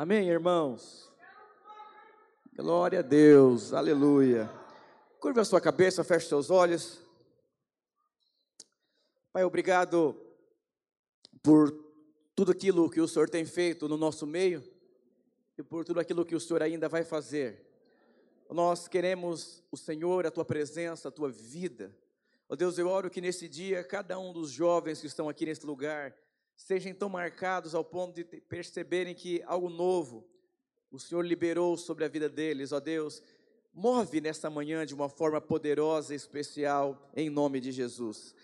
Amém, irmãos? Glória a Deus, aleluia. Curva a sua cabeça, feche seus olhos. Pai, obrigado por tudo aquilo que o Senhor tem feito no nosso meio e por tudo aquilo que o Senhor ainda vai fazer. Nós queremos o Senhor, a tua presença, a tua vida. Ó oh Deus, eu oro que nesse dia cada um dos jovens que estão aqui nesse lugar sejam tão marcados ao ponto de perceberem que algo novo o Senhor liberou sobre a vida deles, ó Deus. Move nessa manhã de uma forma poderosa e especial, em nome de Jesus.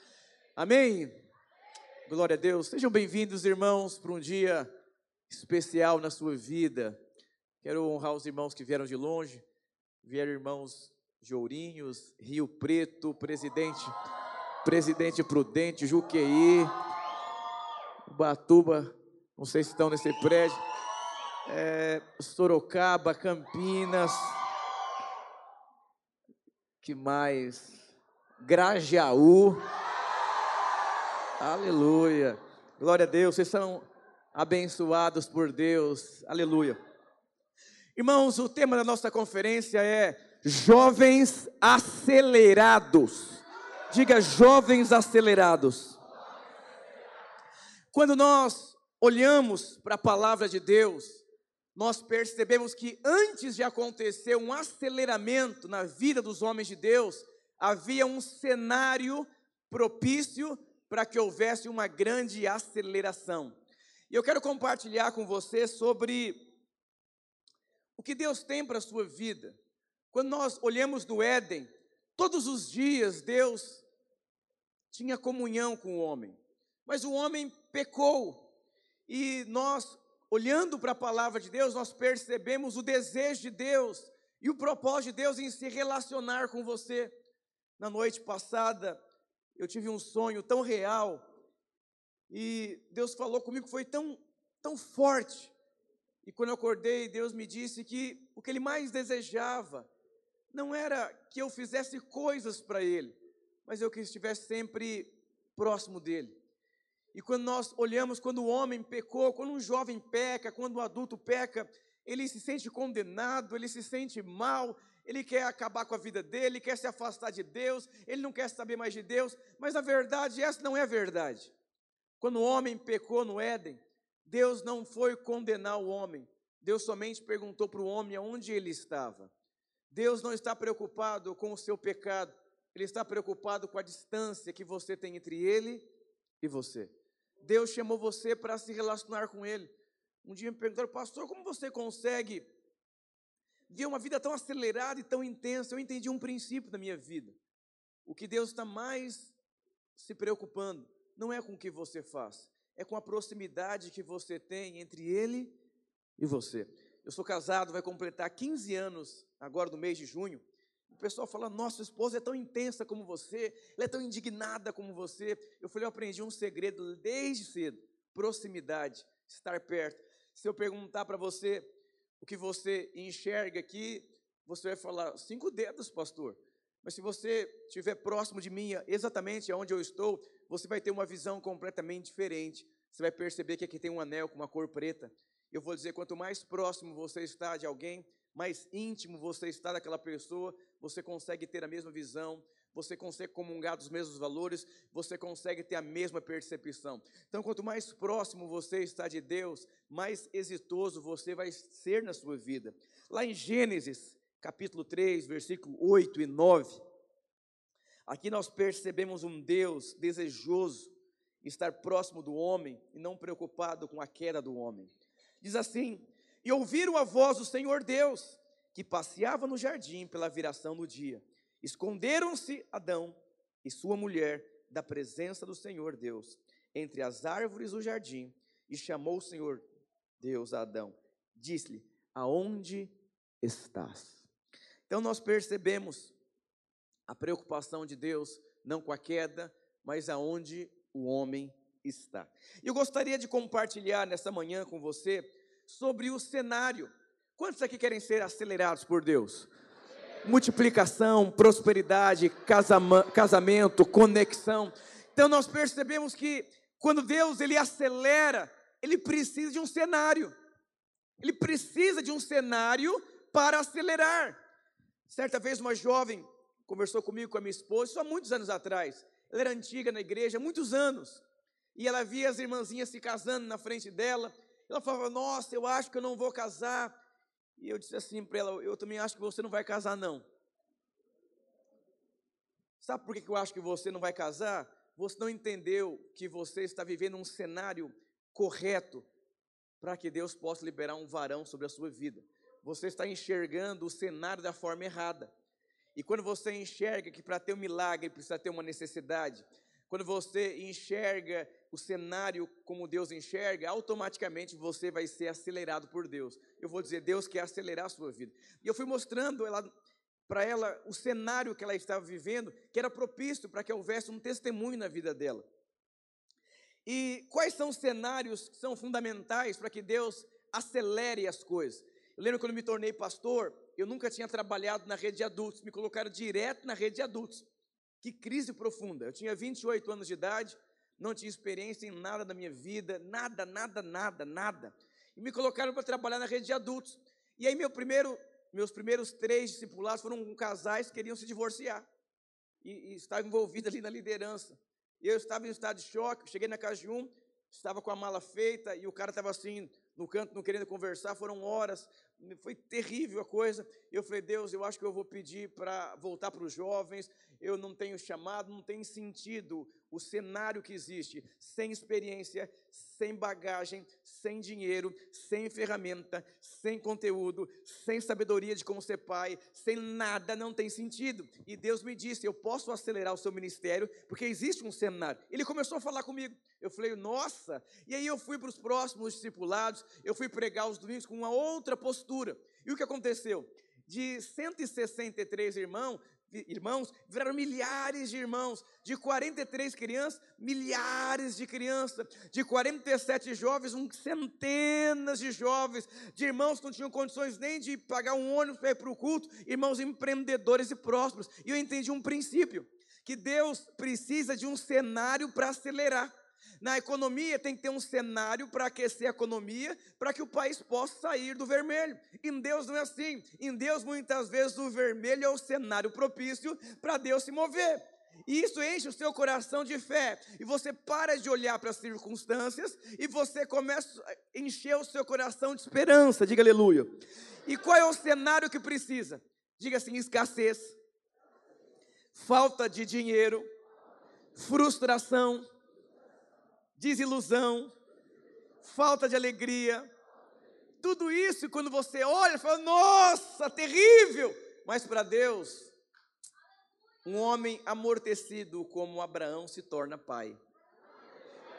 Amém? Glória a Deus. Sejam bem-vindos, irmãos, para um dia especial na sua vida. Quero honrar os irmãos que vieram de longe, vieram irmãos de Ourinhos, Rio Preto, Presidente, Presidente Prudente, Juqueí, Batuba, não sei se estão nesse prédio, é, Sorocaba, Campinas, que mais? Grajaú, aleluia, glória a Deus, vocês são abençoados por Deus, aleluia. Irmãos, o tema da nossa conferência é Jovens Acelerados. Diga, jovens acelerados. Quando nós olhamos para a palavra de Deus, nós percebemos que antes de acontecer um aceleramento na vida dos homens de Deus, havia um cenário propício para que houvesse uma grande aceleração. E eu quero compartilhar com você sobre o que Deus tem para a sua vida. Quando nós olhamos no Éden, todos os dias Deus tinha comunhão com o homem. Mas o homem pecou. E nós, olhando para a palavra de Deus, nós percebemos o desejo de Deus e o propósito de Deus em se relacionar com você. Na noite passada, eu tive um sonho tão real e Deus falou comigo, foi tão, tão forte. E quando eu acordei, Deus me disse que o que Ele mais desejava não era que eu fizesse coisas para Ele, mas eu que estivesse sempre próximo dEle. E quando nós olhamos, quando o homem pecou, quando um jovem peca, quando o adulto peca, ele se sente condenado, ele se sente mal, ele quer acabar com a vida dele, quer se afastar de Deus, ele não quer saber mais de Deus, mas na verdade essa não é a verdade. Quando o homem pecou no Éden, Deus não foi condenar o homem, Deus somente perguntou para o homem aonde ele estava. Deus não está preocupado com o seu pecado, Ele está preocupado com a distância que você tem entre Ele e você. Deus chamou você para se relacionar com Ele. Um dia me perguntaram, pastor, como você consegue ver uma vida tão acelerada e tão intensa? Eu entendi um princípio da minha vida. O que Deus está mais se preocupando não é com o que você faz, é com a proximidade que você tem entre Ele e você. Eu sou casado, vai completar 15 anos agora no mês de junho. Pessoal fala: Nossa esposa é tão intensa como você, ela é tão indignada como você. Eu falei: Eu aprendi um segredo desde cedo: proximidade, estar perto. Se eu perguntar para você o que você enxerga aqui, você vai falar: Cinco dedos, pastor. Mas se você estiver próximo de mim, exatamente onde eu estou, você vai ter uma visão completamente diferente. Você vai perceber que aqui tem um anel com uma cor preta. Eu vou dizer: quanto mais próximo você está de alguém, mais íntimo você está daquela pessoa, você consegue ter a mesma visão, você consegue comungar dos mesmos valores, você consegue ter a mesma percepção. Então, quanto mais próximo você está de Deus, mais exitoso você vai ser na sua vida. Lá em Gênesis, capítulo 3, versículo 8 e 9, aqui nós percebemos um Deus desejoso estar próximo do homem e não preocupado com a queda do homem. Diz assim: e ouviram a voz do Senhor Deus, que passeava no jardim pela viração do dia. Esconderam-se Adão e sua mulher da presença do Senhor Deus entre as árvores do jardim, e chamou o Senhor Deus a Adão. Disse-lhe: Aonde estás? Então nós percebemos a preocupação de Deus, não com a queda, mas aonde o homem está. Eu gostaria de compartilhar nessa manhã com você sobre o cenário. Quantos aqui querem ser acelerados por Deus? Multiplicação, prosperidade, casamento, conexão. Então nós percebemos que quando Deus ele acelera, ele precisa de um cenário. Ele precisa de um cenário para acelerar. Certa vez uma jovem conversou comigo com a minha esposa, isso há muitos anos atrás. Ela era antiga na igreja, muitos anos. E ela via as irmãzinhas se casando na frente dela. Ela falava: Nossa, eu acho que eu não vou casar. E eu disse assim para ela: Eu também acho que você não vai casar, não. Sabe por que eu acho que você não vai casar? Você não entendeu que você está vivendo um cenário correto para que Deus possa liberar um varão sobre a sua vida. Você está enxergando o cenário da forma errada. E quando você enxerga que para ter um milagre precisa ter uma necessidade, quando você enxerga o cenário como Deus enxerga, automaticamente você vai ser acelerado por Deus. Eu vou dizer, Deus quer acelerar a sua vida. E eu fui mostrando ela para ela o cenário que ela estava vivendo, que era propício para que houvesse um testemunho na vida dela. E quais são os cenários que são fundamentais para que Deus acelere as coisas? Eu lembro quando me tornei pastor, eu nunca tinha trabalhado na rede de adultos, me colocaram direto na rede de adultos. Que crise profunda. Eu tinha 28 anos de idade, não tinha experiência em nada da minha vida, nada, nada, nada, nada. E me colocaram para trabalhar na rede de adultos. E aí meu primeiro, meus primeiros três discipulados foram casais que queriam se divorciar. E, e estavam envolvidos ali na liderança. Eu estava em estado de choque, cheguei na casa de um, estava com a mala feita e o cara estava assim, no canto, não querendo conversar, foram horas, foi terrível a coisa. Eu falei, Deus, eu acho que eu vou pedir para voltar para os jovens. Eu não tenho chamado, não tem sentido o cenário que existe, sem experiência, sem bagagem, sem dinheiro, sem ferramenta, sem conteúdo, sem sabedoria de como ser pai, sem nada, não tem sentido. E Deus me disse: Eu posso acelerar o seu ministério, porque existe um cenário. Ele começou a falar comigo. Eu falei, nossa. E aí eu fui para os próximos discipulados, eu fui pregar os domingos com uma outra postura. E o que aconteceu? De 163 irmãos, irmãos, viraram milhares de irmãos, de 43 crianças, milhares de crianças, de 47 jovens, um, centenas de jovens, de irmãos que não tinham condições nem de pagar um ônibus para ir para o culto, irmãos empreendedores e prósperos. E eu entendi um princípio, que Deus precisa de um cenário para acelerar. Na economia tem que ter um cenário para aquecer a economia, para que o país possa sair do vermelho. Em Deus não é assim. Em Deus, muitas vezes, o vermelho é o cenário propício para Deus se mover. E isso enche o seu coração de fé. E você para de olhar para as circunstâncias e você começa a encher o seu coração de esperança. Diga aleluia. E qual é o cenário que precisa? Diga assim: escassez, falta de dinheiro, frustração, desilusão, falta de alegria. Tudo isso, quando você olha, fala: nossa, terrível! Mas para Deus, um homem amortecido como Abraão se torna pai.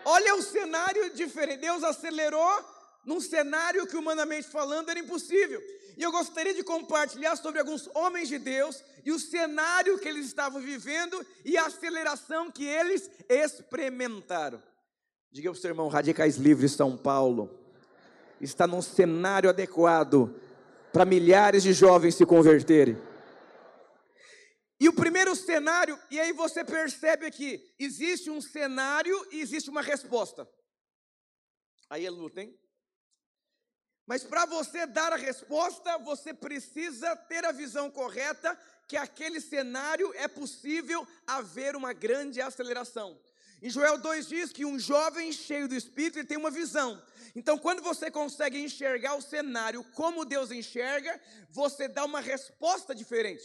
Olha o cenário diferente. Deus acelerou num cenário que, humanamente falando, era impossível. E eu gostaria de compartilhar sobre alguns homens de Deus e o cenário que eles estavam vivendo e a aceleração que eles experimentaram. Diga para o seu irmão, Radicais Livres São Paulo está num cenário adequado para milhares de jovens se converterem. E o primeiro cenário, e aí você percebe que existe um cenário e existe uma resposta. Aí é luta, hein? Mas para você dar a resposta, você precisa ter a visão correta que aquele cenário é possível haver uma grande aceleração. Em Joel 2 diz que um jovem cheio do Espírito ele tem uma visão. Então, quando você consegue enxergar o cenário como Deus enxerga, você dá uma resposta diferente.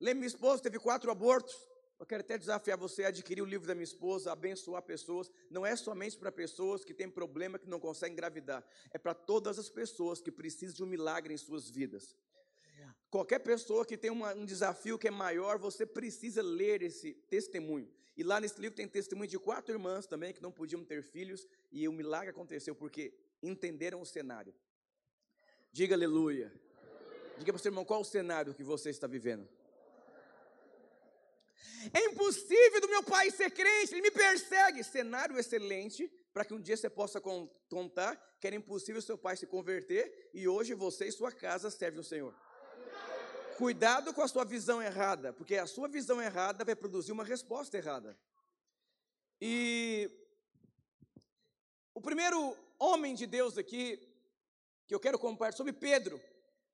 Lembra, minha esposa teve quatro abortos. Eu quero até desafiar você a adquirir o livro da minha esposa, abençoar pessoas. Não é somente para pessoas que têm problema que não conseguem engravidar. É para todas as pessoas que precisam de um milagre em suas vidas. Qualquer pessoa que tem uma, um desafio que é maior, você precisa ler esse testemunho. E lá nesse livro tem testemunho de quatro irmãs também que não podiam ter filhos e o milagre aconteceu porque entenderam o cenário. Diga aleluia. Diga para o seu irmão qual o cenário que você está vivendo. É impossível do meu pai ser crente, ele me persegue. Cenário excelente para que um dia você possa contar que era impossível seu pai se converter e hoje você e sua casa servem o Senhor. Cuidado com a sua visão errada, porque a sua visão errada vai produzir uma resposta errada. E o primeiro homem de Deus aqui, que eu quero compartilhar sobre Pedro.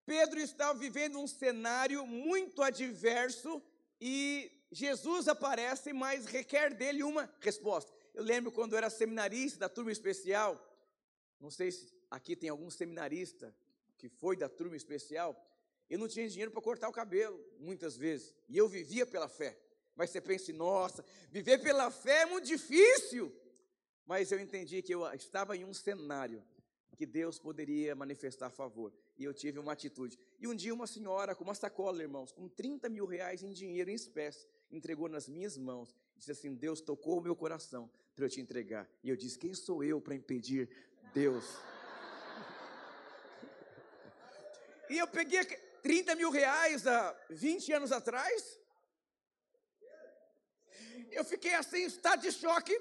Pedro estava vivendo um cenário muito adverso e Jesus aparece, mas requer dele uma resposta. Eu lembro quando eu era seminarista da turma especial, não sei se aqui tem algum seminarista que foi da turma especial, eu não tinha dinheiro para cortar o cabelo, muitas vezes, e eu vivia pela fé. Mas você pensa, nossa, viver pela fé é muito difícil. Mas eu entendi que eu estava em um cenário que Deus poderia manifestar favor. E eu tive uma atitude. E um dia uma senhora com uma sacola, irmãos, com 30 mil reais em dinheiro em espécie, entregou nas minhas mãos. Disse assim, Deus tocou o meu coração para eu te entregar. E eu disse, quem sou eu para impedir Deus? e eu peguei 30 mil reais há 20 anos atrás. Eu fiquei assim, em estado de choque.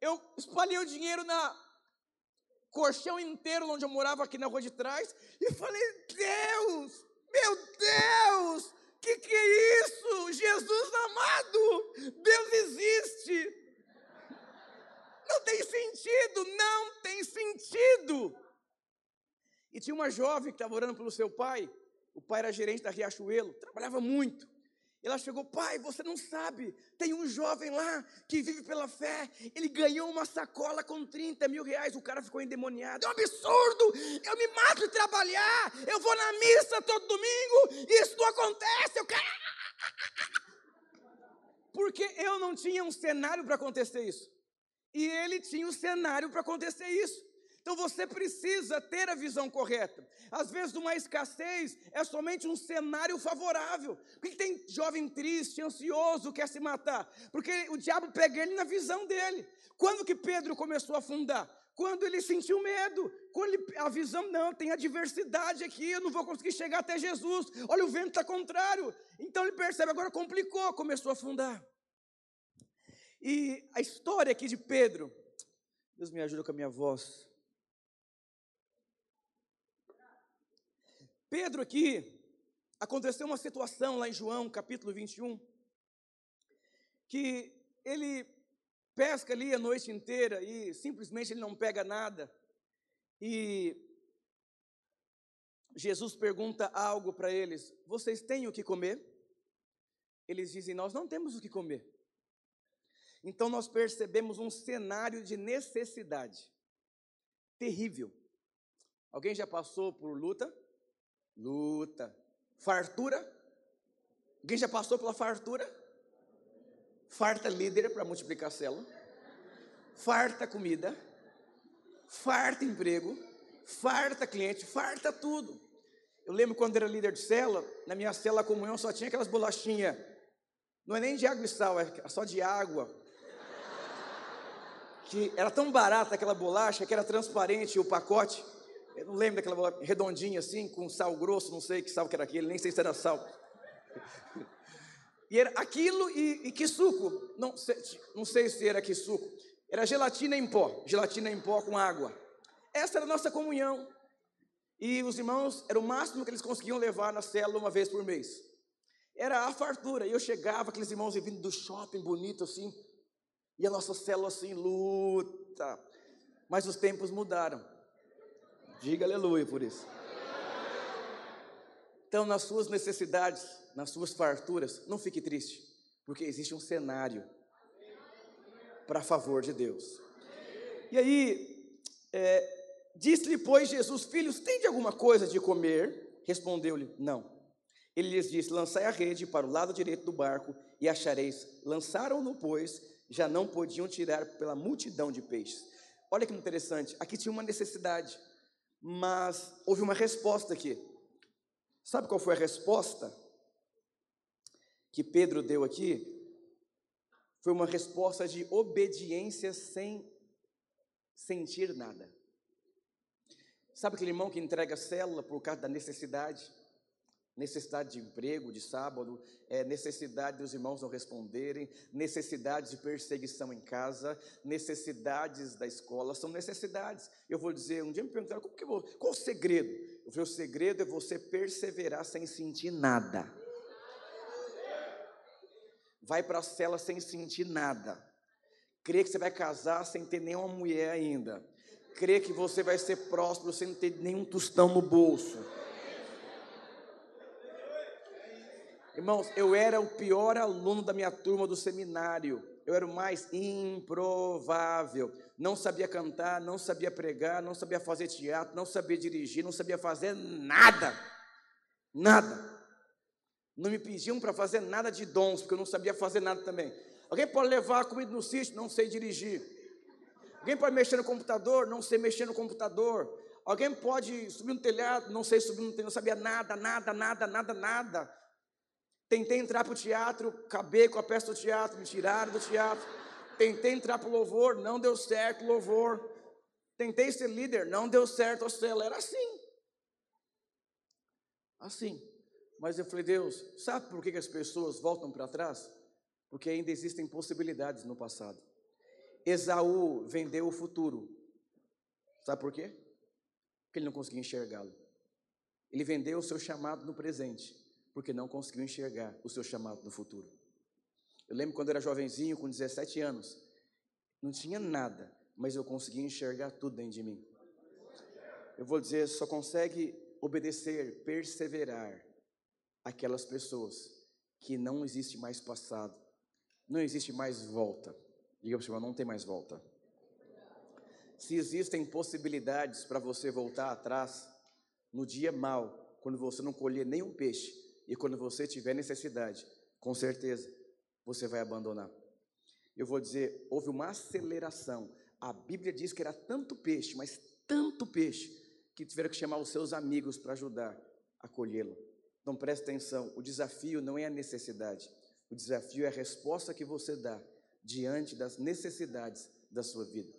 Eu espalhei o dinheiro na colchão inteiro onde eu morava aqui na rua de trás e falei: Deus, meu Deus, que que é isso? Jesus amado, Deus existe. Não tem sentido, não tem sentido. E tinha uma jovem que estava orando pelo seu pai. O pai era gerente da Riachuelo, trabalhava muito. Ela chegou, pai, você não sabe, tem um jovem lá que vive pela fé, ele ganhou uma sacola com 30 mil reais, o cara ficou endemoniado, é um absurdo, eu me mato de trabalhar, eu vou na missa todo domingo, isso não acontece, eu quero... Porque eu não tinha um cenário para acontecer isso, e ele tinha um cenário para acontecer isso. Então você precisa ter a visão correta. Às vezes, uma escassez é somente um cenário favorável. Por que tem jovem triste, ansioso, quer se matar? Porque o diabo pega ele na visão dele. Quando que Pedro começou a afundar? Quando ele sentiu medo, quando ele, a visão, não, tem adversidade aqui, eu não vou conseguir chegar até Jesus, olha, o vento está contrário. Então ele percebe, agora complicou, começou a afundar. E a história aqui de Pedro, Deus me ajuda com a minha voz. Pedro aqui, aconteceu uma situação lá em João, capítulo 21, que ele pesca ali a noite inteira e simplesmente ele não pega nada. E Jesus pergunta algo para eles: Vocês têm o que comer? Eles dizem: Nós não temos o que comer. Então nós percebemos um cenário de necessidade terrível. Alguém já passou por luta? Luta. Fartura. Alguém já passou pela fartura? Farta líder para multiplicar a célula. Farta comida. Farta emprego. Farta cliente. Farta tudo. Eu lembro quando era líder de célula, na minha célula comunhão só tinha aquelas bolachinhas. Não é nem de água e sal, é só de água. Que era tão barata aquela bolacha que era transparente o pacote. Eu não lembro daquela bola redondinha assim, com sal grosso, não sei que sal que era aquele, nem sei se era sal. E era aquilo e, e que suco, não sei, não sei se era que suco, era gelatina em pó, gelatina em pó com água. Essa era a nossa comunhão. E os irmãos, era o máximo que eles conseguiam levar na célula uma vez por mês. Era a fartura. E eu chegava, aqueles irmãos vindo do shopping bonito assim, e a nossa célula assim, luta. Mas os tempos mudaram. Diga aleluia por isso. Então, nas suas necessidades, nas suas farturas, não fique triste, porque existe um cenário para favor de Deus. E aí, é, disse-lhe, pois, Jesus, filhos, tem de alguma coisa de comer? Respondeu-lhe, não. Ele lhes disse: Lançai a rede para o lado direito do barco e achareis. Lançaram-no, pois, já não podiam tirar pela multidão de peixes. Olha que interessante, aqui tinha uma necessidade mas houve uma resposta aqui. Sabe qual foi a resposta que Pedro deu aqui? Foi uma resposta de obediência sem sentir nada. Sabe aquele irmão que entrega a célula por causa da necessidade? Necessidade de emprego, de sábado, é, necessidade dos irmãos não responderem, necessidade de perseguição em casa, necessidades da escola, são necessidades. Eu vou dizer, um dia me perguntaram, como que vou, qual o segredo? Eu falei, o segredo é você perseverar sem sentir nada. Vai para a cela sem sentir nada. Crê que você vai casar sem ter nenhuma mulher ainda crê que você vai ser próspero sem ter nenhum tostão no bolso. Irmãos, eu era o pior aluno da minha turma do seminário. Eu era o mais improvável. Não sabia cantar, não sabia pregar, não sabia fazer teatro, não sabia dirigir, não sabia fazer nada. Nada. Não me pediam para fazer nada de dons, porque eu não sabia fazer nada também. Alguém pode levar a comida no sítio? Não sei dirigir. Alguém pode mexer no computador? Não sei mexer no computador. Alguém pode subir no telhado? Não sei subir no telhado, não sabia nada, nada, nada, nada, nada. Tentei entrar para o teatro, acabei com a peça do teatro, me tiraram do teatro. Tentei entrar para o louvor, não deu certo louvor. Tentei ser líder, não deu certo a cela. Era assim. Assim. Mas eu falei, Deus, sabe por que as pessoas voltam para trás? Porque ainda existem possibilidades no passado. Esaú vendeu o futuro. Sabe por quê? Porque ele não conseguia enxergá-lo. Ele vendeu o seu chamado no presente porque não conseguiu enxergar o seu chamado no futuro. Eu lembro quando eu era jovenzinho, com 17 anos, não tinha nada, mas eu conseguia enxergar tudo dentro de mim. Eu vou dizer, só consegue obedecer, perseverar aquelas pessoas que não existe mais passado, não existe mais volta. Diga para o senhor, não tem mais volta. Se existem possibilidades para você voltar atrás, no dia mal, quando você não colher nenhum peixe, e quando você tiver necessidade, com certeza, você vai abandonar. Eu vou dizer, houve uma aceleração. A Bíblia diz que era tanto peixe, mas tanto peixe, que tiveram que chamar os seus amigos para ajudar a colhê-lo. Então preste atenção, o desafio não é a necessidade, o desafio é a resposta que você dá diante das necessidades da sua vida.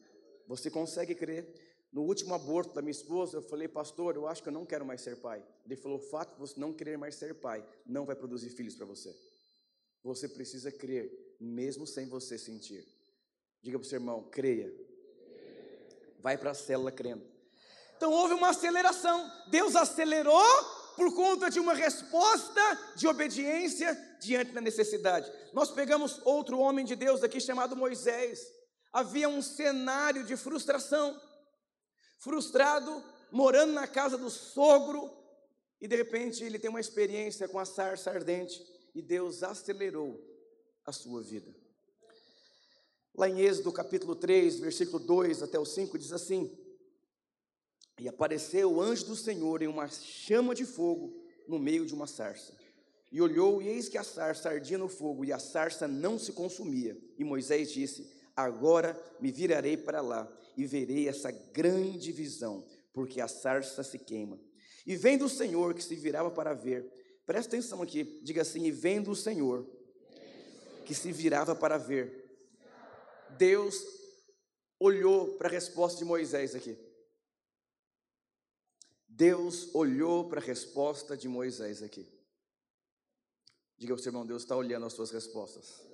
Você consegue crer? No último aborto da minha esposa, eu falei, pastor, eu acho que eu não quero mais ser pai. Ele falou: o fato de você não querer mais ser pai não vai produzir filhos para você. Você precisa crer, mesmo sem você sentir. Diga para o seu irmão: creia. Vai para a célula crendo. Então houve uma aceleração. Deus acelerou por conta de uma resposta de obediência diante da necessidade. Nós pegamos outro homem de Deus aqui chamado Moisés. Havia um cenário de frustração frustrado, morando na casa do sogro, e de repente ele tem uma experiência com a sarça ardente, e Deus acelerou a sua vida. Lá em Êxodo capítulo 3, versículo 2 até o 5, diz assim: E apareceu o anjo do Senhor em uma chama de fogo no meio de uma sarça. E olhou, e eis que a sarça ardia no fogo, e a sarça não se consumia. E Moisés disse: Agora me virarei para lá e verei essa grande visão, porque a sarça se queima. E vendo o Senhor que se virava para ver, presta atenção aqui, diga assim: e vendo o Senhor que se virava para ver, Deus olhou para a resposta de Moisés aqui. Deus olhou para a resposta de Moisés aqui. Diga para o seu irmão, Deus está olhando as suas respostas.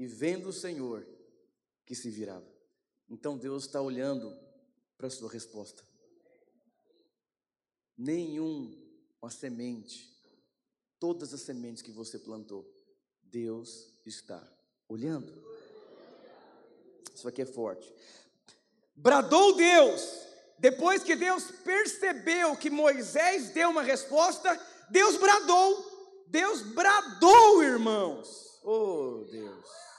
E vendo o Senhor que se virava. Então Deus está olhando para a sua resposta. Nenhuma semente, todas as sementes que você plantou, Deus está olhando. Isso aqui é forte. Bradou Deus, depois que Deus percebeu que Moisés deu uma resposta, Deus bradou. Deus bradou, irmãos. Oh, Deus.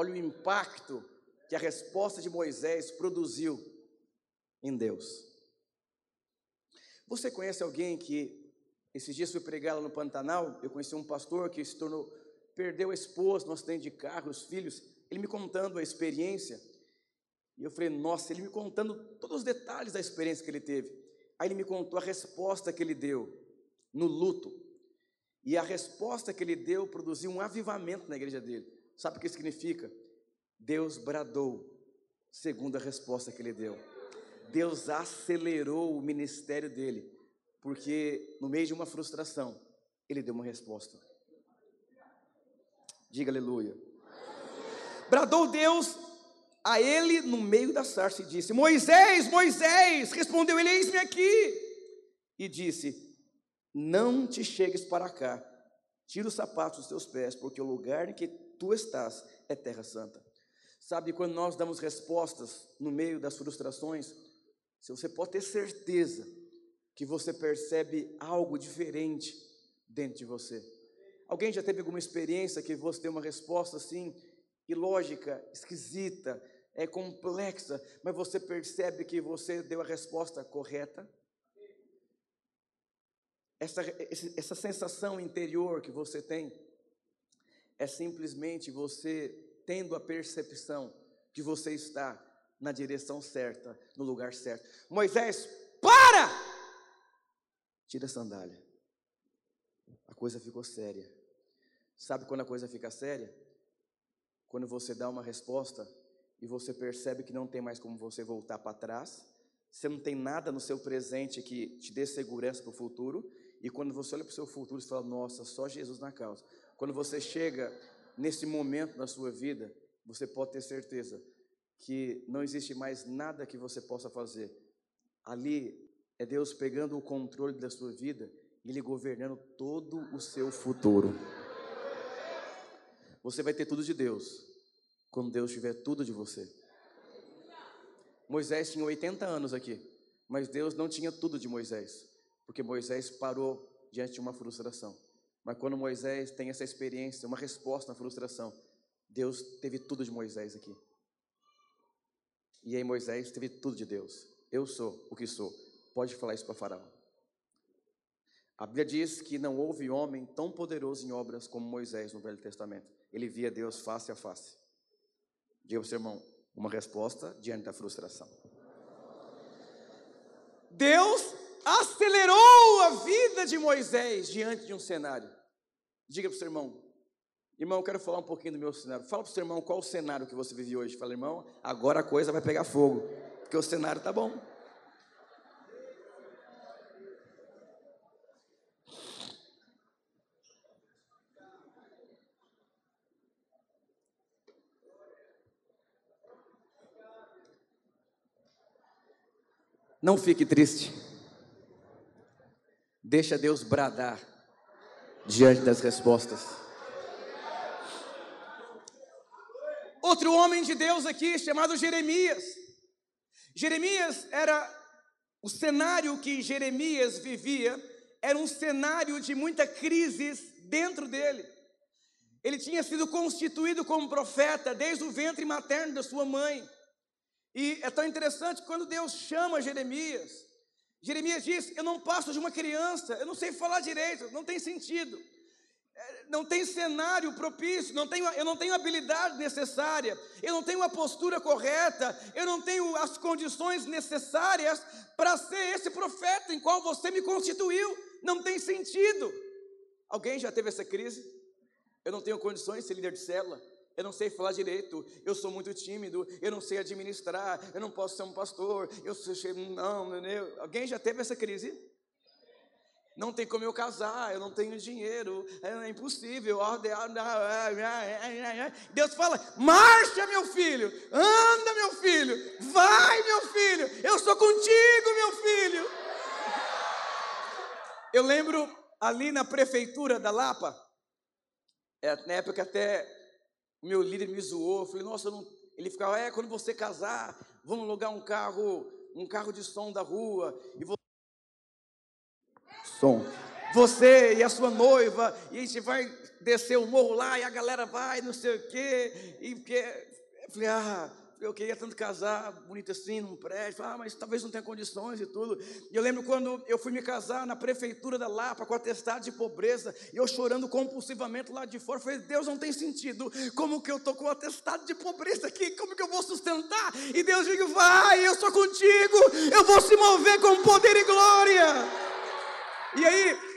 Olha o impacto que a resposta de Moisés produziu em Deus. Você conhece alguém que esses dias fui pregar lá no Pantanal? Eu conheci um pastor que se tornou, perdeu a esposa no acidente de carro, os filhos. Ele me contando a experiência. E eu falei, nossa, ele me contando todos os detalhes da experiência que ele teve. Aí ele me contou a resposta que ele deu no luto. E a resposta que ele deu produziu um avivamento na igreja dele. Sabe o que significa? Deus bradou, segundo a resposta que ele deu. Deus acelerou o ministério dele, porque no meio de uma frustração, ele deu uma resposta. Diga aleluia. Bradou Deus a ele no meio da sarça e disse: Moisés, Moisés, respondeu ele: Eis-me aqui. E disse: Não te chegues para cá, Tira os sapatos dos teus pés, porque o lugar em que tu estás é terra santa. Sabe, quando nós damos respostas no meio das frustrações, se você pode ter certeza que você percebe algo diferente dentro de você. Alguém já teve alguma experiência que você tem uma resposta assim, ilógica, esquisita, é complexa, mas você percebe que você deu a resposta correta? Essa, essa sensação interior que você tem é simplesmente você tendo a percepção que você está na direção certa, no lugar certo. Moisés, para! Tira a sandália. A coisa ficou séria. Sabe quando a coisa fica séria? Quando você dá uma resposta e você percebe que não tem mais como você voltar para trás, você não tem nada no seu presente que te dê segurança para o futuro, e quando você olha para o seu futuro, você fala: Nossa, só Jesus na causa. Quando você chega nesse momento na sua vida, você pode ter certeza que não existe mais nada que você possa fazer. Ali é Deus pegando o controle da sua vida e Ele governando todo o seu futuro. Você vai ter tudo de Deus quando Deus tiver tudo de você. Moisés tinha 80 anos aqui, mas Deus não tinha tudo de Moisés porque Moisés parou diante de uma frustração. Mas quando Moisés tem essa experiência, uma resposta na frustração, Deus teve tudo de Moisés aqui. E aí Moisés teve tudo de Deus. Eu sou o que sou. Pode falar isso para Faraó. A Bíblia diz que não houve homem tão poderoso em obras como Moisés no Velho Testamento. Ele via Deus face a face. Diga para seu irmão, uma resposta diante da frustração. Deus acelerou a vida de Moisés diante de um cenário. Diga para o seu irmão, irmão, eu quero falar um pouquinho do meu cenário. Fala para o seu irmão qual o cenário que você vive hoje. Fala, irmão, agora a coisa vai pegar fogo, porque o cenário está bom. Não fique triste. Deixa Deus bradar diante das respostas. Outro homem de Deus aqui, chamado Jeremias. Jeremias era o cenário que Jeremias vivia, era um cenário de muita crise dentro dele. Ele tinha sido constituído como profeta desde o ventre materno da sua mãe. E é tão interessante quando Deus chama Jeremias, Jeremias diz: Eu não passo de uma criança, eu não sei falar direito, não tem sentido, é, não tem cenário propício, não tenho, eu não tenho habilidade necessária, eu não tenho a postura correta, eu não tenho as condições necessárias para ser esse profeta em qual você me constituiu, não tem sentido. Alguém já teve essa crise? Eu não tenho condições de ser líder de célula, eu não sei falar direito, eu sou muito tímido, eu não sei administrar, eu não posso ser um pastor, eu sou não, meu, alguém já teve essa crise? Não tem como eu casar, eu não tenho dinheiro, é impossível. Deus fala: marcha, meu filho, anda, meu filho, vai, meu filho, eu sou contigo, meu filho. Eu lembro ali na prefeitura da Lapa, é, na época até o meu líder me zoou, eu falei, nossa, não... ele ficava, é, quando você casar, vamos alugar um carro, um carro de som da rua, e você... Som. Você e a sua noiva, e a gente vai descer o morro lá, e a galera vai, não sei o quê, e porque... Eu falei, ah, eu queria tanto casar, bonito assim, num prédio, ah, mas talvez não tenha condições e tudo. E eu lembro quando eu fui me casar na prefeitura da Lapa com atestado de pobreza, e eu chorando compulsivamente lá de fora, falei, Deus não tem sentido, como que eu estou com atestado de pobreza aqui, como que eu vou sustentar? E Deus diz, vai, eu sou contigo, eu vou se mover com poder e glória. E aí,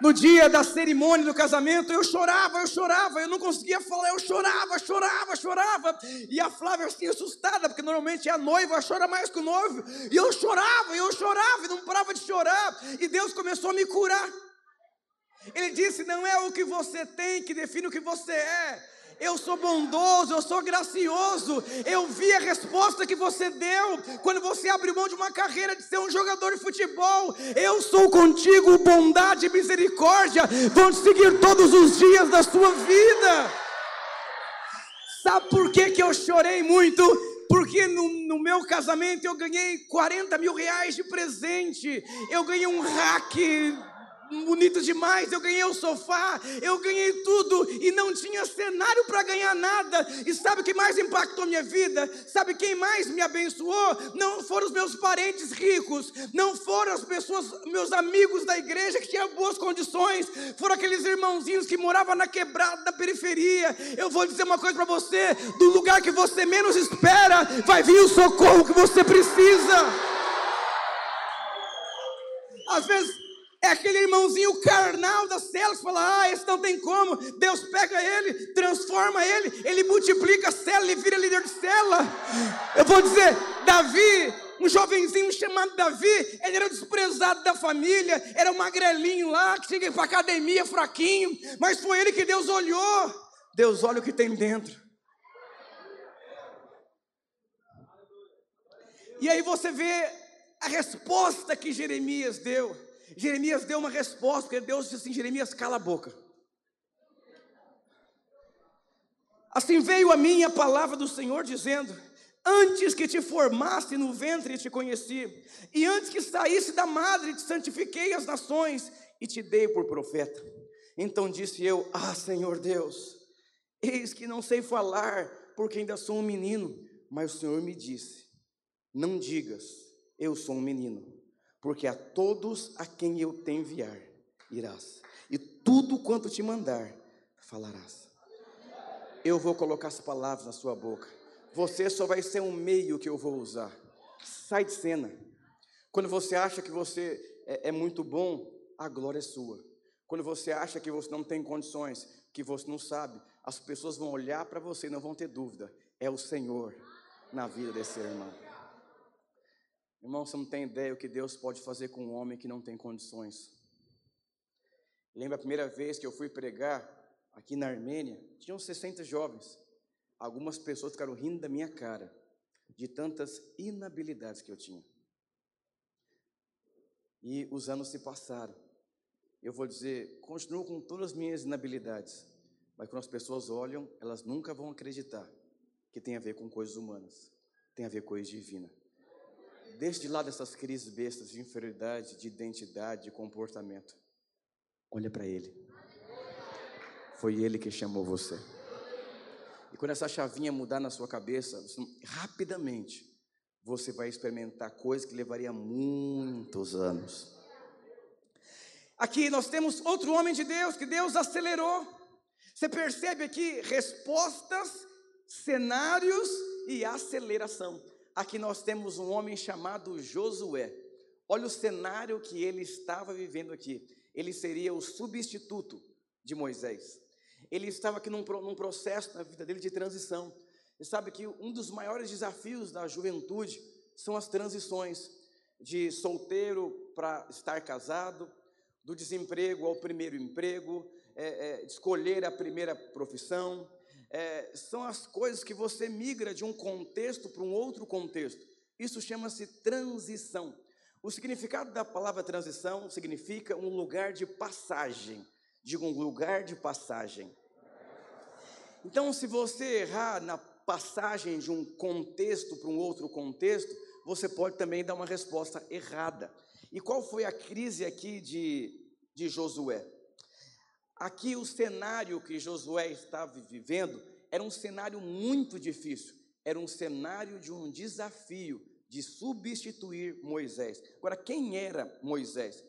no dia da cerimônia do casamento, eu chorava, eu chorava, eu não conseguia falar, eu chorava, chorava, chorava. E a Flávia assim assustada, porque normalmente a noiva chora mais que o noivo. E eu chorava, eu chorava, e não parava de chorar. E Deus começou a me curar. Ele disse: Não é o que você tem que define o que você é, eu sou bondoso, eu sou gracioso. Eu vi a resposta que você deu quando você abriu mão de uma carreira de ser um jogador de futebol. Eu sou contigo, bondade e misericórdia vão te seguir todos os dias da sua vida. Sabe por que, que eu chorei muito? Porque no, no, meu casamento eu ganhei 40 mil reais de presente. Eu ganhei um hack bonito demais, eu ganhei o sofá, eu ganhei tudo e não tinha cenário para ganhar nada. E sabe o que mais impactou minha vida? Sabe quem mais me abençoou? Não foram os meus parentes ricos, não foram as pessoas, meus amigos da igreja que tinham boas condições, foram aqueles irmãozinhos que moravam na quebrada da periferia. Eu vou dizer uma coisa para você: do lugar que você menos espera, vai vir o socorro que você precisa. Às vezes é aquele irmãozinho carnal das células fala: ah, esse não tem como. Deus pega ele, transforma ele, ele multiplica a célula e vira líder de célula. Eu vou dizer: Davi, um jovenzinho chamado Davi, ele era desprezado da família, era um magrelinho lá, que tinha que ir para academia fraquinho, mas foi ele que Deus olhou. Deus olha o que tem dentro. E aí você vê a resposta que Jeremias deu. Jeremias deu uma resposta, porque Deus disse assim: Jeremias, cala a boca. Assim veio a mim a palavra do Senhor dizendo: Antes que te formasse no ventre te conheci, e antes que saísse da madre te santifiquei as nações e te dei por profeta. Então disse eu: Ah, Senhor Deus, eis que não sei falar, porque ainda sou um menino. Mas o Senhor me disse: Não digas, eu sou um menino porque a todos a quem eu te enviar irás, e tudo quanto te mandar falarás. Eu vou colocar as palavras na sua boca. Você só vai ser um meio que eu vou usar. Sai de cena. Quando você acha que você é, é muito bom, a glória é sua. Quando você acha que você não tem condições, que você não sabe, as pessoas vão olhar para você e não vão ter dúvida. É o Senhor na vida desse irmão. Irmão, você não tem ideia o que Deus pode fazer com um homem que não tem condições. Lembra a primeira vez que eu fui pregar aqui na Armênia? Tinham 60 jovens. Algumas pessoas ficaram rindo da minha cara, de tantas inabilidades que eu tinha. E os anos se passaram. Eu vou dizer, continuo com todas as minhas inabilidades, mas quando as pessoas olham, elas nunca vão acreditar que tem a ver com coisas humanas, tem a ver com coisa divina. Deixe de lado essas crises bestas de inferioridade, de identidade, de comportamento. Olha para Ele. Foi Ele que chamou você. E quando essa chavinha mudar na sua cabeça, rapidamente, você vai experimentar coisas que levaria muitos anos. Aqui nós temos outro homem de Deus que Deus acelerou. Você percebe aqui respostas, cenários e aceleração. Aqui nós temos um homem chamado Josué. Olha o cenário que ele estava vivendo aqui. Ele seria o substituto de Moisés. Ele estava aqui num, num processo na vida dele de transição. Você sabe que um dos maiores desafios da juventude são as transições de solteiro para estar casado, do desemprego ao primeiro emprego, é, é, escolher a primeira profissão, é, são as coisas que você migra de um contexto para um outro contexto. Isso chama-se transição. O significado da palavra transição significa um lugar de passagem. Diga um lugar de passagem. Então, se você errar na passagem de um contexto para um outro contexto, você pode também dar uma resposta errada. E qual foi a crise aqui de, de Josué? Aqui o cenário que Josué estava vivendo era um cenário muito difícil, era um cenário de um desafio de substituir Moisés. Agora, quem era Moisés?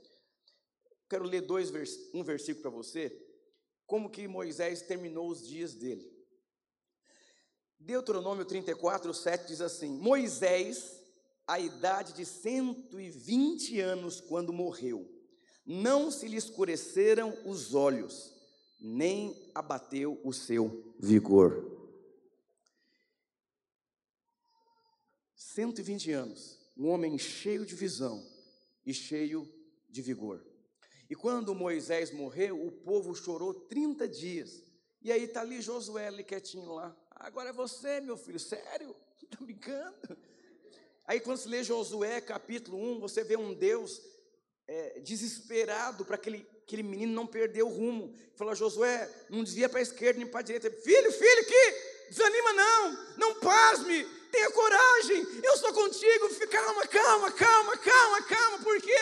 Quero ler dois, um versículo para você, como que Moisés terminou os dias dele. Deuteronômio 34, 7 diz assim: Moisés, a idade de 120 anos, quando morreu, não se lhe escureceram os olhos, nem abateu o seu vigor. 120 anos, um homem cheio de visão e cheio de vigor. E quando Moisés morreu, o povo chorou 30 dias E aí tá ali Josué ali quietinho lá. Agora é você, meu filho, sério? Tá brincando? Aí quando você lê Josué capítulo 1, você vê um Deus é, desesperado para aquele, aquele menino não perder o rumo. Falou, Josué, não desvia para a esquerda nem para a direita. Filho, filho, que desanima não, não pasme, tenha coragem, eu sou contigo. Calma, calma, calma, calma, calma, porque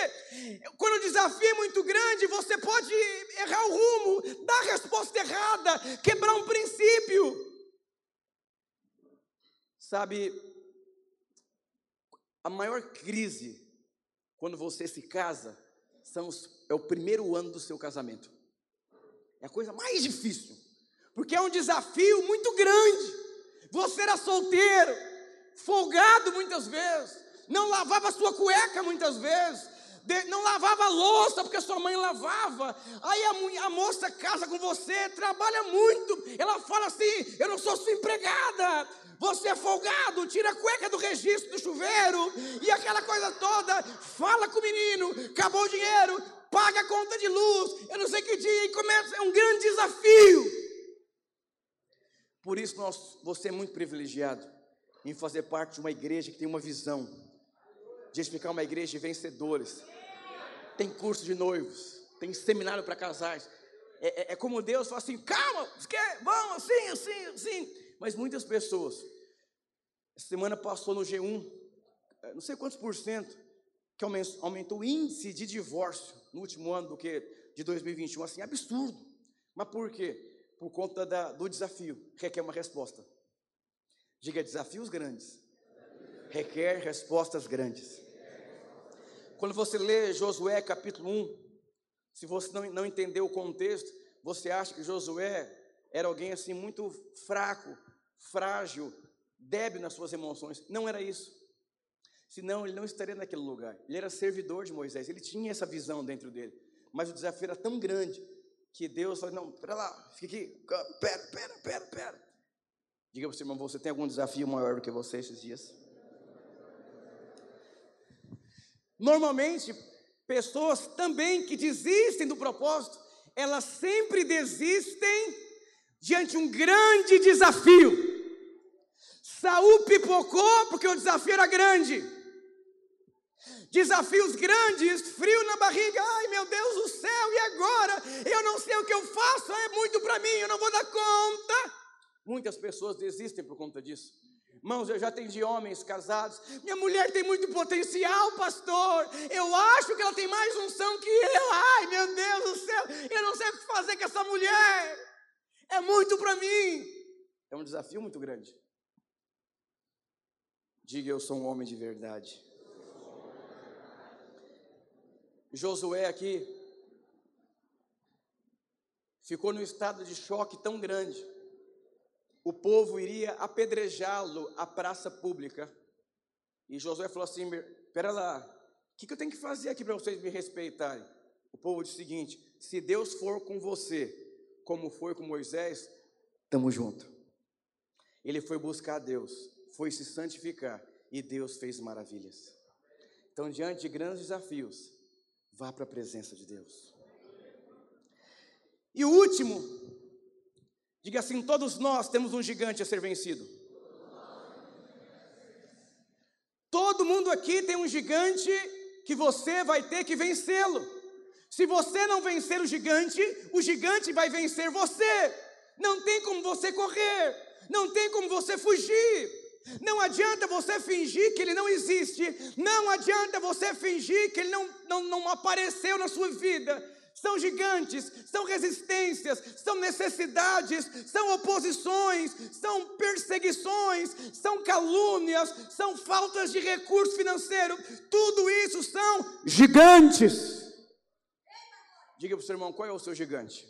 quando o desafio é muito grande, você pode errar o rumo, dar a resposta errada, quebrar um princípio. Sabe, a maior crise quando você se casa são os, é o primeiro ano do seu casamento. É a coisa mais difícil, porque é um desafio muito grande. Você era solteiro, folgado muitas vezes, não lavava sua cueca muitas vezes, não lavava louça porque sua mãe lavava. Aí a, a, moça casa com você, trabalha muito. Ela fala assim: Eu não sou sua empregada. Você é folgado, tira a cueca do registro do chuveiro e aquela coisa toda. Fala com o menino, acabou o dinheiro, paga a conta de luz. Eu não sei que dia e começa. É um grande desafio. Por isso nós, você é muito privilegiado em fazer parte de uma igreja que tem uma visão de explicar uma igreja de vencedores tem curso de noivos, tem seminário para casais. É, é, é, como Deus fala assim: calma, vamos assim, assim, assim. Mas muitas pessoas, essa semana passou no G1, é, não sei quantos por cento, que aumentou o índice de divórcio no último ano do que de 2021, assim, absurdo. Mas por quê? Por conta da, do desafio, requer uma resposta. Diga desafios grandes, requer respostas grandes. Quando você lê Josué capítulo 1, se você não, não entendeu o contexto, você acha que Josué era alguém assim muito fraco, frágil, débil nas suas emoções. Não era isso. Senão ele não estaria naquele lugar. Ele era servidor de Moisés, ele tinha essa visão dentro dele. Mas o desafio era tão grande que Deus falou: não, pera lá, fica aqui, pera, pera, pera, pera. Diga para o seu irmão: você tem algum desafio maior do que você esses dias? Normalmente, pessoas também que desistem do propósito, elas sempre desistem diante de um grande desafio. Saul pipocou porque o desafio era grande. Desafios grandes, frio na barriga, ai meu Deus do céu, e agora? Eu não sei o que eu faço, é muito para mim, eu não vou dar conta. Muitas pessoas desistem por conta disso. Irmãos, eu já atendi homens casados. Minha mulher tem muito potencial, pastor. Eu acho que ela tem mais unção que eu. Ai, meu Deus do céu, eu não sei o que fazer com essa mulher. É muito para mim. É um desafio muito grande. Diga, eu sou um homem de verdade. Josué aqui ficou num estado de choque tão grande o povo iria apedrejá-lo à praça pública. E Josué falou assim: Pera lá, o que, que eu tenho que fazer aqui para vocês me respeitarem? O povo disse o seguinte: Se Deus for com você, como foi com Moisés, estamos junto. Ele foi buscar Deus, foi se santificar e Deus fez maravilhas. Então, diante de grandes desafios, vá para a presença de Deus. E o último, Diga assim: todos nós temos um gigante a ser vencido. Todo mundo aqui tem um gigante que você vai ter que vencê-lo. Se você não vencer o gigante, o gigante vai vencer você. Não tem como você correr, não tem como você fugir. Não adianta você fingir que ele não existe, não adianta você fingir que ele não, não, não apareceu na sua vida são gigantes, são resistências, são necessidades, são oposições, são perseguições, são calúnias, são faltas de recurso financeiro, tudo isso são gigantes. Diga para o seu irmão, qual é o seu gigante?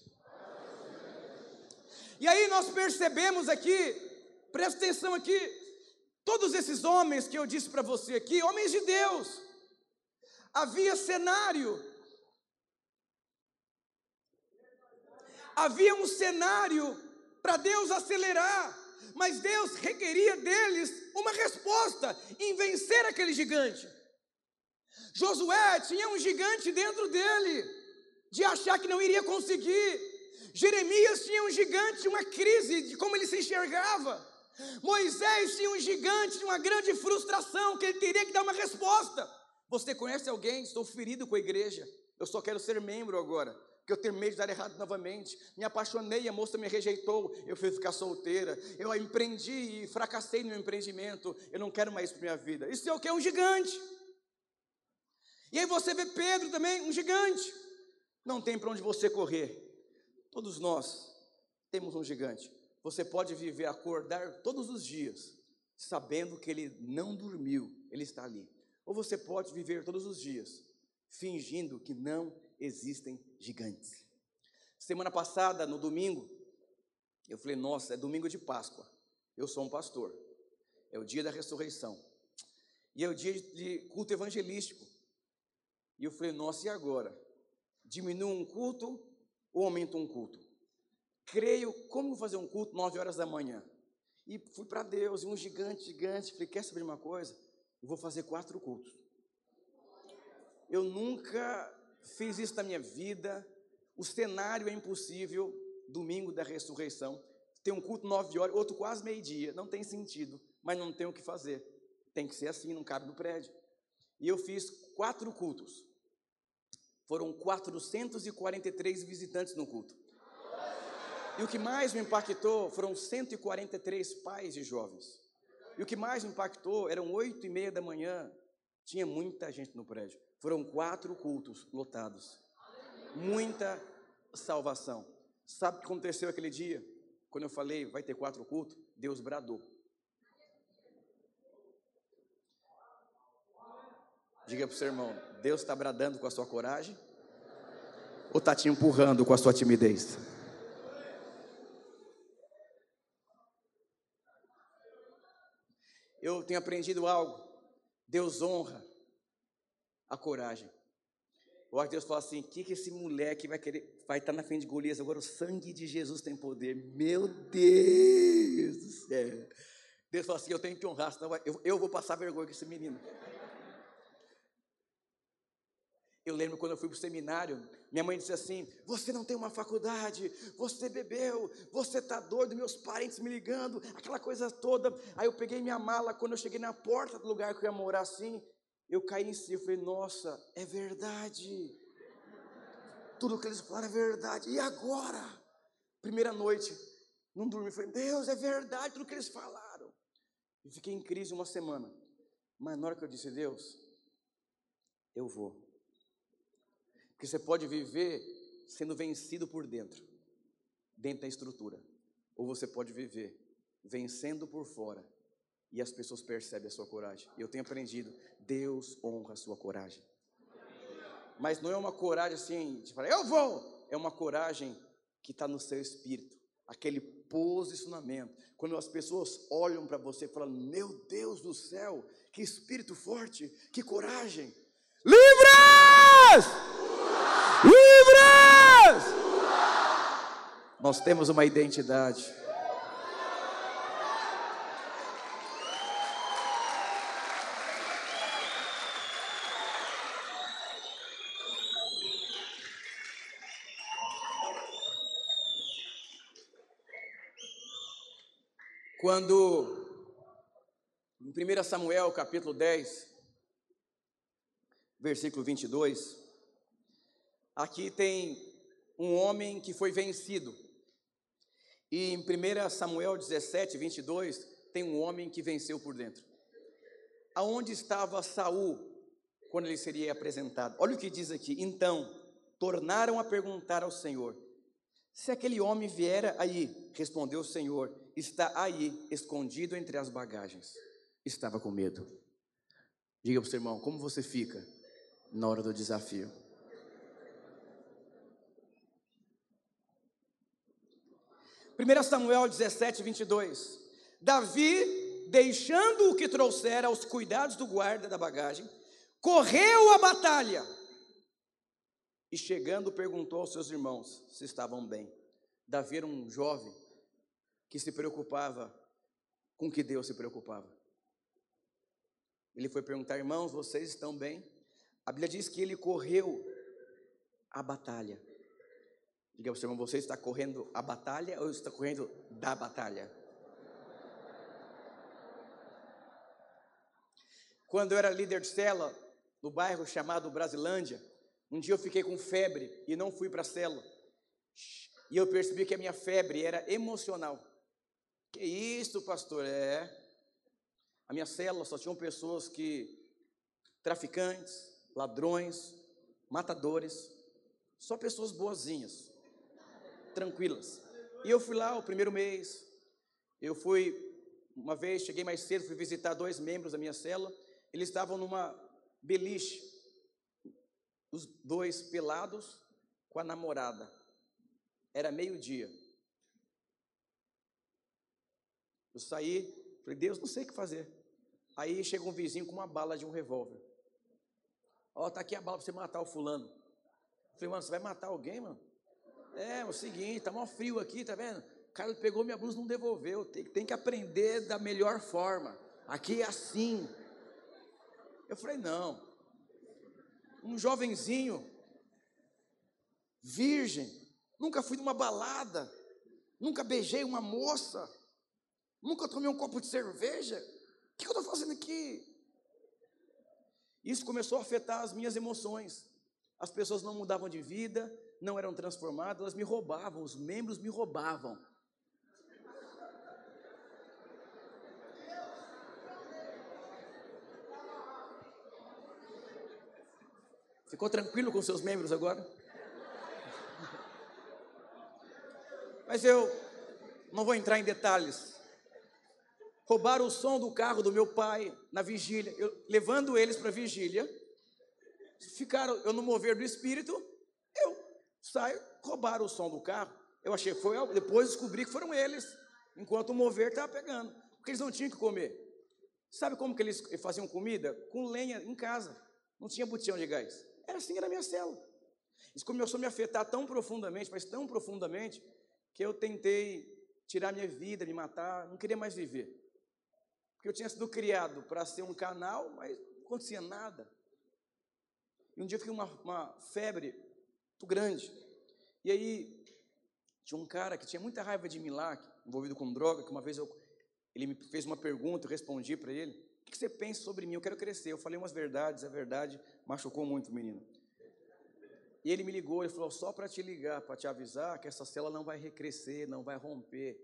E aí nós percebemos aqui, presta atenção aqui, todos esses homens que eu disse para você aqui, homens de Deus, havia cenário havia um cenário para Deus acelerar, mas Deus requeria deles uma resposta em vencer aquele gigante. Josué tinha um gigante dentro dele, de achar que não iria conseguir, Jeremias tinha um gigante, uma crise de como ele se enxergava. Moisés tinha um gigante, uma grande frustração que ele teria que dar uma resposta. Você conhece alguém? Estou ferido com a igreja. Eu só quero ser membro agora porque eu tenho medo de dar errado novamente. Me apaixonei, a moça me rejeitou, eu fui ficar solteira. Eu empreendi e fracassei no meu empreendimento. Eu não quero mais isso para minha vida. Isso é o que? Um gigante. E aí você vê Pedro também, um gigante. Não tem para onde você correr. Todos nós temos um gigante. Você pode viver, acordar todos os dias, sabendo que ele não dormiu, ele está ali. Ou você pode viver todos os dias, fingindo que não existem gigantes. Semana passada, no domingo, eu falei: Nossa, é domingo de Páscoa. Eu sou um pastor. É o dia da ressurreição. E é o dia de culto evangelístico. E eu falei: Nossa, e agora? Diminui um culto ou aumenta um culto? Creio, como fazer um culto nove horas da manhã? E fui para Deus, e um gigante, gigante. Falei: Quer saber uma coisa? Eu vou fazer quatro cultos. Eu nunca fiz isso na minha vida. O cenário é impossível. Domingo da ressurreição. Tem um culto nove horas, outro quase meio-dia. Não tem sentido, mas não tem o que fazer. Tem que ser assim, não cabe no prédio. E eu fiz quatro cultos. Foram 443 visitantes no culto. E o que mais me impactou foram 143 pais de jovens. E o que mais me impactou eram oito e meia da manhã. Tinha muita gente no prédio. Foram quatro cultos lotados. Muita salvação. Sabe o que aconteceu aquele dia? Quando eu falei, vai ter quatro cultos, Deus bradou. Diga para o seu irmão, Deus está bradando com a sua coragem? Ou está te empurrando com a sua timidez? Eu tenho aprendido algo. Deus honra a coragem. Acho que Deus fala assim: o que, que esse moleque vai querer, vai estar na frente de Golias? Agora o sangue de Jesus tem poder. Meu Deus do céu. Deus fala assim: eu tenho que honrar, senão eu, eu vou passar vergonha com esse menino. Eu lembro quando eu fui para o seminário, minha mãe disse assim: Você não tem uma faculdade, você bebeu, você está doido, meus parentes me ligando, aquela coisa toda. Aí eu peguei minha mala, quando eu cheguei na porta do lugar que eu ia morar assim, eu caí em si, eu falei, nossa, é verdade. Tudo que eles falaram é verdade. E agora? Primeira noite, não dormi. Falei, Deus, é verdade tudo que eles falaram. E fiquei em crise uma semana. Mas na hora que eu disse, Deus, eu vou. Porque você pode viver sendo vencido por dentro, dentro da estrutura. Ou você pode viver vencendo por fora, e as pessoas percebem a sua coragem. Eu tenho aprendido, Deus honra a sua coragem. Mas não é uma coragem assim, de falar, eu vou. É uma coragem que está no seu espírito, aquele posicionamento. Quando as pessoas olham para você e falam, meu Deus do céu, que espírito forte, que coragem. Livres! Livres! Nós temos uma identidade. Quando, em 1 Samuel capítulo 10, versículo 22, aqui tem um homem que foi vencido. E em 1 Samuel 17, 22, tem um homem que venceu por dentro. Aonde estava Saul quando ele seria apresentado? Olha o que diz aqui. Então, tornaram a perguntar ao Senhor: Se aquele homem viera aí, respondeu o Senhor: está aí, escondido entre as bagagens. Estava com medo. Diga para o seu irmão, como você fica na hora do desafio? Primeiro Samuel 17, 22. Davi, deixando o que trouxera aos cuidados do guarda da bagagem, correu a batalha e chegando perguntou aos seus irmãos se estavam bem. Davi era um jovem que se preocupava com que Deus se preocupava. Ele foi perguntar, irmãos, vocês estão bem? A Bíblia diz que ele correu a batalha. Diga para o seu irmão, você está correndo a batalha ou está correndo da batalha? Quando eu era líder de cela, no bairro chamado Brasilândia, um dia eu fiquei com febre e não fui para a cela. E eu percebi que a minha febre era emocional. Que isso, pastor? É. A minha célula só tinham pessoas que traficantes, ladrões, matadores, só pessoas boazinhas, tranquilas. E eu fui lá o primeiro mês. Eu fui uma vez, cheguei mais cedo, fui visitar dois membros da minha célula. Eles estavam numa beliche, os dois pelados com a namorada. Era meio-dia. Eu saí, falei, Deus, não sei o que fazer. Aí chega um vizinho com uma bala de um revólver. Ó, tá aqui a bala para você matar o fulano. Eu falei, mano, você vai matar alguém, mano? É, é o seguinte, tá mal frio aqui, tá vendo? O cara pegou minha blusa e não devolveu. Tem, tem que aprender da melhor forma. Aqui é assim. Eu falei, não. Um jovenzinho, virgem, nunca fui numa balada, nunca beijei uma moça, nunca tomei um copo de cerveja. O que eu estou fazendo aqui? Isso começou a afetar as minhas emoções. As pessoas não mudavam de vida, não eram transformadas, elas me roubavam, os membros me roubavam. Ficou tranquilo com seus membros agora? Mas eu não vou entrar em detalhes. Roubaram o som do carro do meu pai na vigília, eu, levando eles para a vigília. Ficaram, eu no mover do espírito, eu saio, roubaram o som do carro. Eu achei que foi, depois descobri que foram eles, enquanto o mover estava pegando, porque eles não tinham que comer. Sabe como que eles faziam comida? Com lenha em casa, não tinha botijão de gás. Era assim, era a minha célula. Isso começou a me afetar tão profundamente, mas tão profundamente, que eu tentei tirar minha vida, me matar, não queria mais viver. Porque eu tinha sido criado para ser um canal, mas não acontecia nada. E um dia eu fiquei uma, uma febre muito grande. E aí, tinha um cara que tinha muita raiva de mim lá, envolvido com droga, que uma vez eu, ele me fez uma pergunta, eu respondi para ele. O que você pensa sobre mim? Eu quero crescer. Eu falei umas verdades, a verdade machucou muito o menino. E ele me ligou, ele falou, só para te ligar, para te avisar que essa célula não vai recrescer, não vai romper.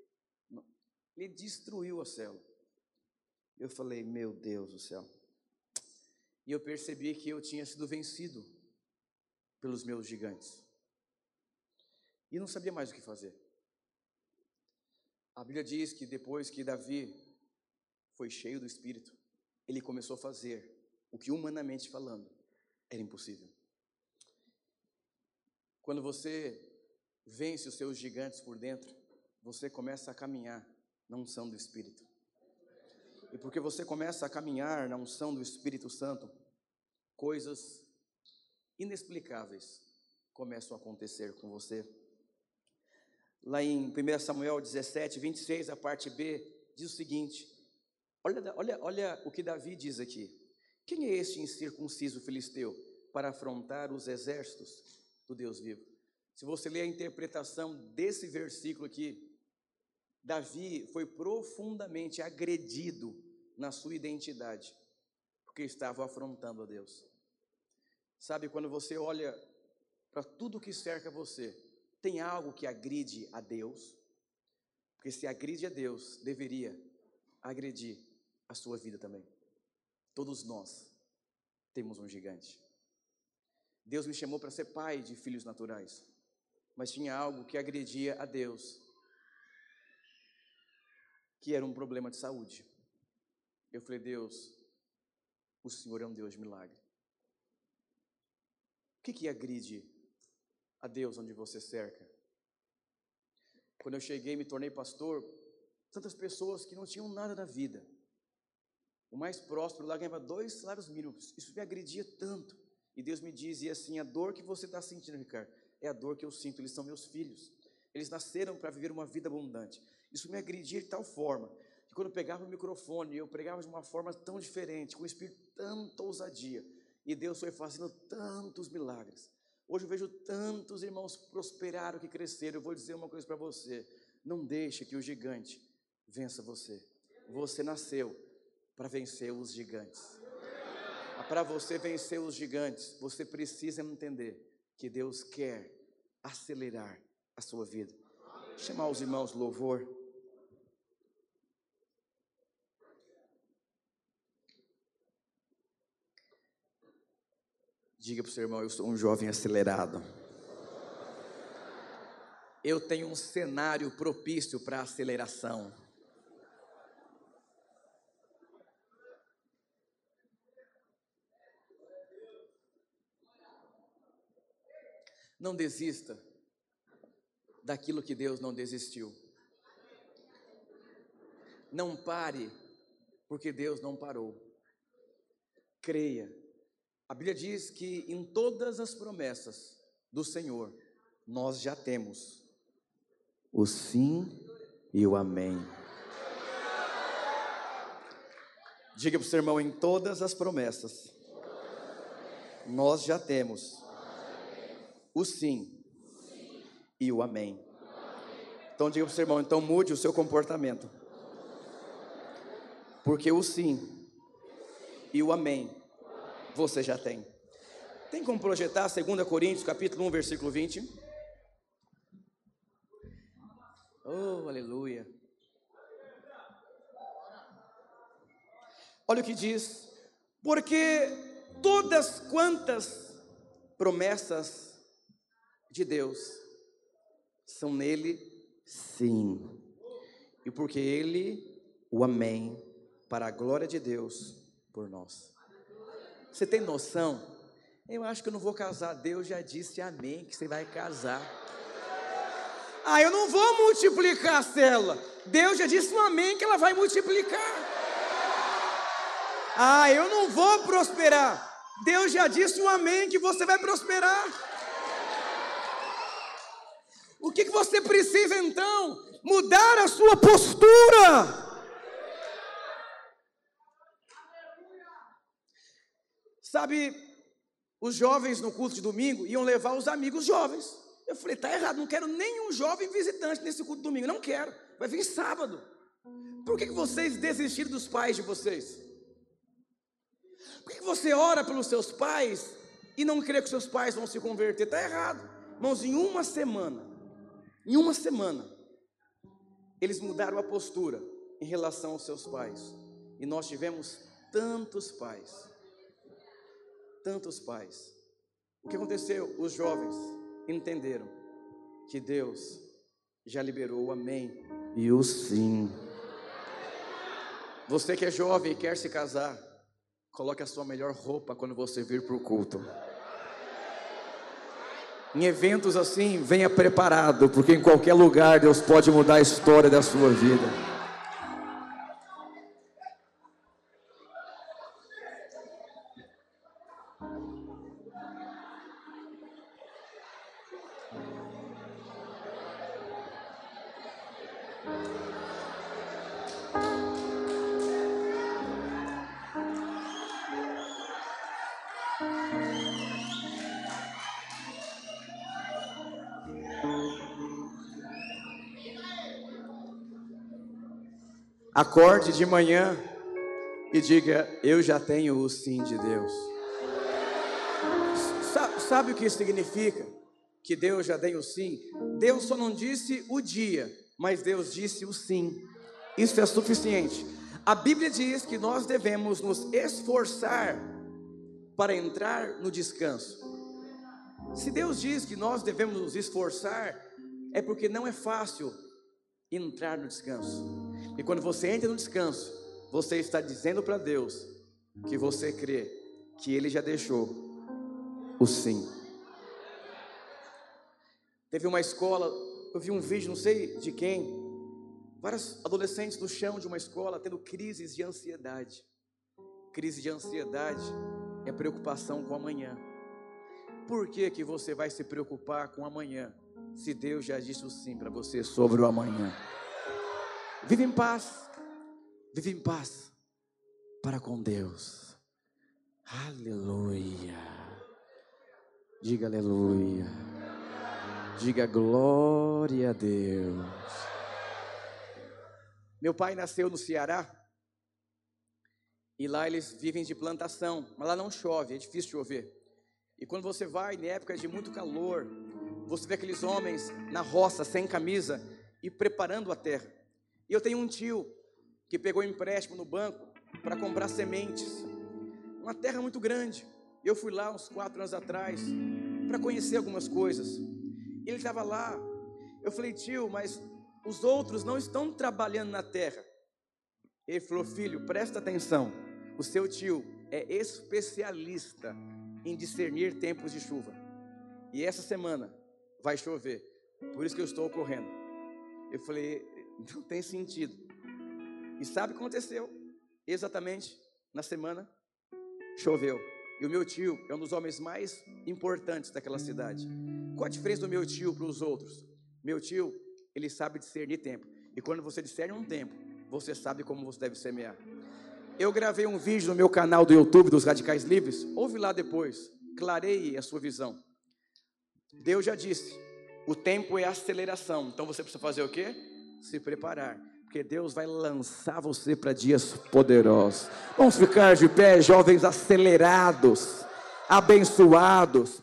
Ele destruiu a célula. Eu falei, meu Deus do céu. E eu percebi que eu tinha sido vencido pelos meus gigantes. E não sabia mais o que fazer. A Bíblia diz que depois que Davi foi cheio do Espírito, ele começou a fazer o que humanamente falando era impossível. Quando você vence os seus gigantes por dentro, você começa a caminhar na unção do Espírito. E porque você começa a caminhar na unção do Espírito Santo, coisas inexplicáveis começam a acontecer com você. Lá em 1 Samuel 17, 26, a parte B, diz o seguinte: Olha, olha, olha o que Davi diz aqui. Quem é este incircunciso filisteu para afrontar os exércitos do Deus vivo? Se você ler a interpretação desse versículo aqui, Davi foi profundamente agredido na sua identidade, porque estava afrontando a Deus. Sabe, quando você olha para tudo que cerca você, tem algo que agride a Deus? Porque se agride a Deus, deveria agredir a sua vida também. Todos nós temos um gigante. Deus me chamou para ser pai de filhos naturais, mas tinha algo que agredia a Deus, que era um problema de saúde. Eu falei, Deus, o Senhor é um Deus de milagre. O que, que agride a Deus onde você cerca? Quando eu cheguei e me tornei pastor, tantas pessoas que não tinham nada na vida, o mais próspero lá ganhava dois salários mínimos. Isso me agredia tanto. E Deus me dizia assim: a dor que você está sentindo, Ricardo, é a dor que eu sinto. Eles são meus filhos. Eles nasceram para viver uma vida abundante. Isso me agredia de tal forma que quando eu pegava o microfone, eu pregava de uma forma tão diferente, com um espírito tanta ousadia. E Deus foi fazendo tantos milagres. Hoje eu vejo tantos irmãos prosperaram que cresceram. Eu vou dizer uma coisa para você: não deixe que o gigante vença você. Você nasceu para vencer os gigantes. Para você vencer os gigantes, você precisa entender que Deus quer acelerar a sua vida. Chamar os irmãos louvor. Diga para o seu irmão, eu sou um jovem acelerado. Eu tenho um cenário propício para aceleração. Não desista daquilo que Deus não desistiu. Não pare, porque Deus não parou. Creia. A Bíblia diz que em todas as promessas do Senhor, nós já temos o sim e o amém. Diga para o seu irmão: em todas as promessas, nós já temos o sim e o amém. Então diga para o seu irmão, então mude o seu comportamento. Porque o sim e o amém você já tem. Tem como projetar 2 Coríntios, capítulo 1, versículo 20? Oh, aleluia. Olha o que diz: porque todas quantas promessas de Deus são nele sim. E porque ele o amém para a glória de Deus por nós. Você tem noção? Eu acho que eu não vou casar. Deus já disse amém que você vai casar. Ah, eu não vou multiplicar a célula. Deus já disse um amém que ela vai multiplicar. Ah, eu não vou prosperar. Deus já disse um amém que você vai prosperar. O que, que você precisa então? Mudar a sua postura. Sabe, os jovens no culto de domingo iam levar os amigos jovens. Eu falei, tá errado, não quero nenhum jovem visitante nesse culto de domingo, não quero. Vai vir sábado. Por que, que vocês desistiram dos pais de vocês? Por que, que você ora pelos seus pais e não crê que seus pais vão se converter? Está errado. Irmãos, em uma semana, em uma semana, eles mudaram a postura em relação aos seus pais. E nós tivemos tantos pais, tantos pais. O que aconteceu? Os jovens entenderam que Deus já liberou o amém e o sim. Você que é jovem e quer se casar, coloque a sua melhor roupa quando você vir para o culto. Em eventos assim, venha preparado, porque em qualquer lugar Deus pode mudar a história da sua vida. Acorde de manhã e diga: Eu já tenho o sim de Deus. Sabe, sabe o que isso significa? Que Deus já tem o sim? Deus só não disse o dia, mas Deus disse o sim. Isso é suficiente. A Bíblia diz que nós devemos nos esforçar para entrar no descanso. Se Deus diz que nós devemos nos esforçar, é porque não é fácil entrar no descanso. E quando você entra no descanso, você está dizendo para Deus que você crê que Ele já deixou o sim. Teve uma escola, eu vi um vídeo, não sei de quem, vários adolescentes no chão de uma escola tendo crises de ansiedade. Crise de ansiedade é preocupação com amanhã. Por que, que você vai se preocupar com amanhã, se Deus já disse o sim para você sobre o amanhã? Vive em paz. Vive em paz para com Deus. Aleluia. Diga aleluia. Diga glória a Deus. Meu pai nasceu no Ceará. E lá eles vivem de plantação, mas lá não chove, é difícil chover. E quando você vai em épocas de muito calor, você vê aqueles homens na roça, sem camisa, e preparando a terra. E eu tenho um tio que pegou empréstimo no banco para comprar sementes. Uma terra muito grande. Eu fui lá uns quatro anos atrás para conhecer algumas coisas. Ele estava lá. Eu falei, tio, mas os outros não estão trabalhando na terra. Ele falou, filho, presta atenção. O seu tio é especialista em discernir tempos de chuva. E essa semana vai chover. Por isso que eu estou correndo. Eu falei, não tem sentido. E sabe o que aconteceu? Exatamente na semana choveu. E o meu tio é um dos homens mais importantes daquela cidade. Qual a diferença do meu tio para os outros? Meu tio, ele sabe discernir tempo. E quando você discerne um tempo, você sabe como você deve semear. Eu gravei um vídeo no meu canal do YouTube dos Radicais Livres. Ouve lá depois. Clareie a sua visão. Deus já disse: o tempo é aceleração. Então você precisa fazer o quê? Se preparar. Porque Deus vai lançar você para dias poderosos. Vamos ficar de pé, jovens acelerados, abençoados.